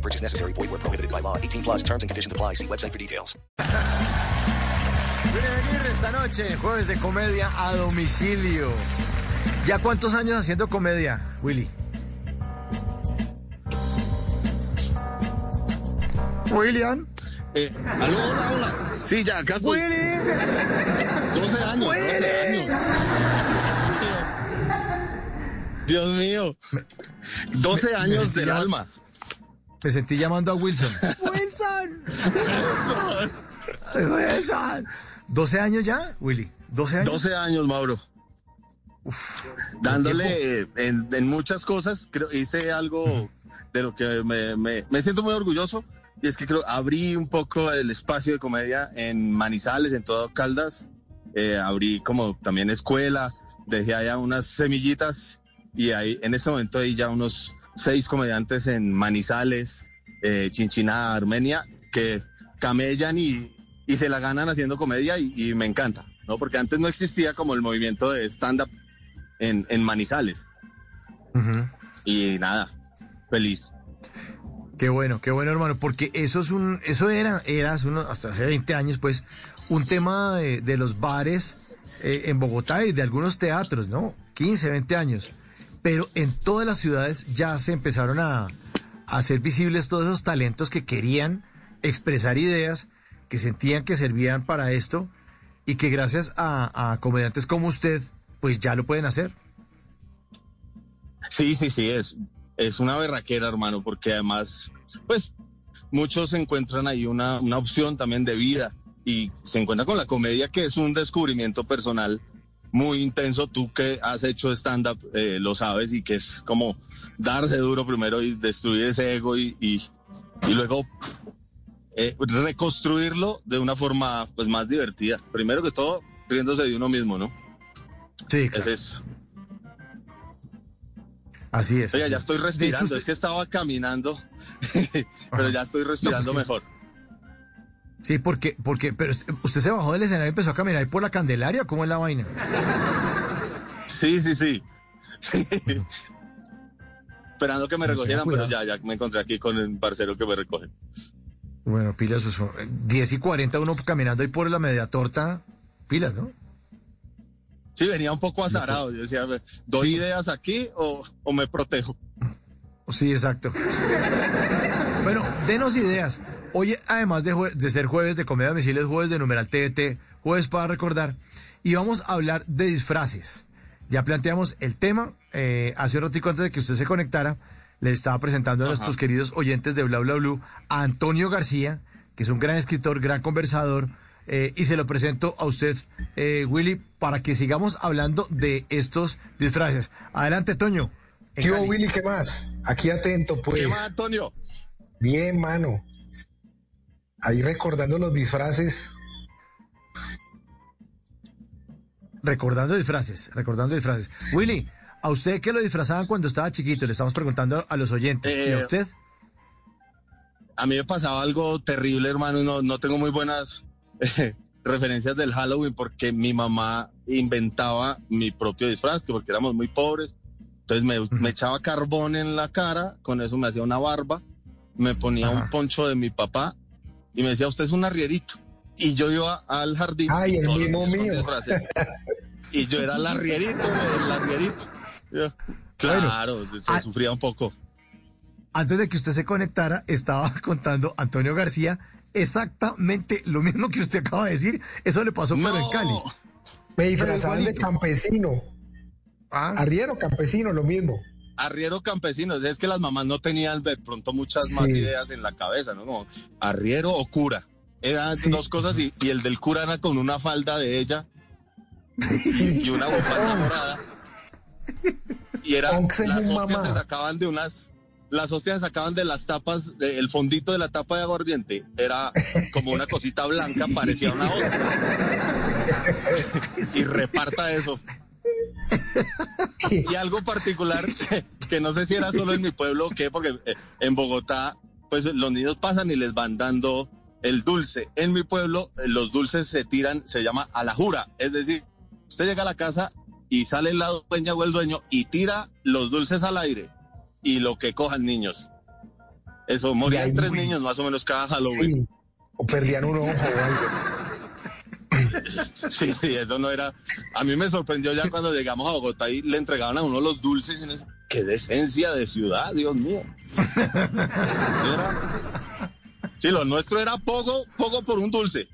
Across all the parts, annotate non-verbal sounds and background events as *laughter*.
No purchase necessary. Void where prohibited by law. 18 plus terms and conditions apply. See website for details. Willy Aguirre esta noche, jueves de comedia a domicilio. ¿Ya cuántos años haciendo comedia, Willy? William. Eh, aló, hola, hola. Sí, ya, acá estoy. Willy. 12 años, 12 años. Dios mío. 12 años del llama- alma. Me sentí llamando a Wilson. *laughs* Wilson. Wilson. 12 años ya, Willy. 12 años. 12 años, Mauro. Dándole eh, en, en muchas cosas, creo, hice algo de lo que me, me- me siento muy orgulloso. Y es que creo, abrí un poco el espacio de comedia en Manizales, en todo Caldas. Eh, abrí como también escuela, dejé allá unas semillitas y ahí en este momento hay ya unos seis comediantes en Manizales, eh, Chinchiná, Armenia, que camellan y, y se la ganan haciendo comedia y, y me encanta, ¿no? Porque antes no existía como el movimiento de stand-up en, en Manizales. Y nada, feliz. Qué bueno, qué bueno, hermano, porque eso es un, eso era, era hace unos- hasta hace 20 años, pues, un tema de, de los bares eh, en Bogotá y de algunos teatros, ¿no? 15, 20 años. Pero en todas las ciudades ya se empezaron a, hacer visibles todos esos talentos que querían expresar ideas, que sentían que servían para esto y que gracias a, a comediantes como usted, pues ya lo pueden hacer. Sí, sí, sí, es, es una berraquera, hermano, porque además, pues, muchos encuentran ahí una, una opción también de vida y se encuentran con la comedia, que es un descubrimiento personal muy intenso. Tú que has hecho stand-up eh, lo sabes y que es como darse duro primero y destruir ese ego y, y, y luego eh, reconstruirlo de una forma pues más divertida. Primero que todo, riéndose de uno mismo, ¿no? Sí, claro. Es. Así es. Así ya es. estoy hecho, respirando, es que estaba caminando, *laughs* pero ya estoy respirando No, pues, mejor. Sí, porque, porque, pero usted se bajó del escenario y empezó a caminar ahí por la Candelaria, ¿cómo es la vaina? Sí, sí, sí. Sí. Esperando que me recogieran, pero ya, ya me encontré aquí con el parcero que me recoge. Bueno, pilas, pues, 10 y 40 uno caminando ahí por la media torta, pilas, ¿no? Sí, venía un poco azarado. Yo decía, ¿doy Sí. ideas aquí o, o me protejo? Sí, exacto. bueno, denos ideas. Hoy, además de, jue- de ser jueves de comedia domicilio, es jueves de numeral TDT, jueves para recordar, y vamos a hablar de disfraces. Ya planteamos el tema, eh, hace un ratico antes de que usted se conectara, le estaba presentando a Ajá. nuestros queridos oyentes de Bla Bla Blue a Antonio García, que es un gran escritor, gran conversador, eh, y se lo presento a usted, eh, Willy, para que sigamos hablando de estos disfraces. Adelante, Toño. ¿Qué. Willy? ¿Qué más? Aquí atento, pues. ¿Qué más, Antonio? Bien, mano. Ahí recordando los disfraces. Recordando disfraces, recordando disfraces. Willy, ¿a usted qué lo disfrazaban cuando estaba chiquito? Le estamos preguntando a los oyentes. ¿Y a Eh, usted? A mí me pasaba algo terrible, hermano, no, no tengo muy buenas eh, referencias del Halloween porque mi mamá inventaba mi propio disfraz, que porque éramos muy pobres. Entonces me, me echaba carbón en la cara, con eso me hacía una barba, me ponía Ajá. un poncho de mi papá y me decía, usted es un arrierito. Y yo iba al jardín. Ay, el mismo mío. Y yo era el arrierito, el arrierito. Yo, claro, se ah- sufría un poco. Antes de que usted se conectara, estaba *laughs* contando Antonio García exactamente lo mismo que usted acaba de decir. Eso le pasó pero en Cali. Me disfrazaban de campesino. Ah, Arriero, campesino, lo mismo. Arriero campesino, es que las mamás no tenían de pronto muchas más ideas en la cabeza, ¿no? Como arriero o cura. Eran Sí. dos cosas y, y el del cura era con una falda de ella y, una bufanda morada. Y era, Once las hostias se sacaban de unas, las hostias sacaban de las tapas, de- el fondito de la tapa de aguardiente, era como una cosita blanca, parecía una hostia. *laughs* y reparta eso. *laughs* Y algo particular, que no sé si era solo en mi pueblo o qué, porque eh, en Bogotá, pues los niños pasan y les van dando el dulce. En mi pueblo, eh, los dulces se tiran, se llama a la jura. Es decir, usted llega a la casa y sale la dueña o el dueño y tira los dulces al aire y lo que cojan niños. Eso, morían tres muy- niños más o menos cada Halloween. Sí. O perdían un ojo o algo. Sí, sí, eso no era. A mí me sorprendió ya cuando llegamos a Bogotá y le entregaban a uno los dulces. Y Qué decencia de ciudad, Dios mío. Era- Sí, lo nuestro era poco, poco por un dulce.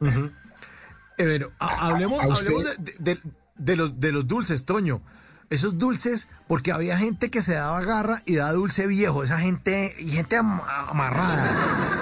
Eh, bueno, ha- hablemos, a usted- hablemos de, de- de los, de los dulces, Toño. Esos dulces, porque había gente que se daba garra y daba dulce viejo. Esa gente, y gente am- amarrada.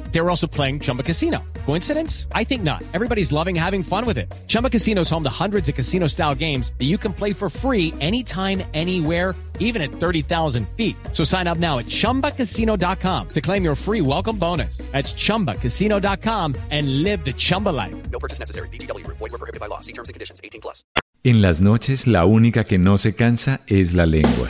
They were also playing Chumba Casino. Coincidence? I think not. Everybody's loving having fun with it. Chumba Casino is home to hundreds of casino style games that you can play for free anytime, anywhere even at 30,000 feet. So sign up now at ChumbaCasino.com to claim your free welcome bonus. That's ChumbaCasino.com and live the Chumba life. No purchase necessary. VGW Group. Void were prohibited by law. See terms and conditions. 18 plus. En las noches la única que no se cansa es la lengua.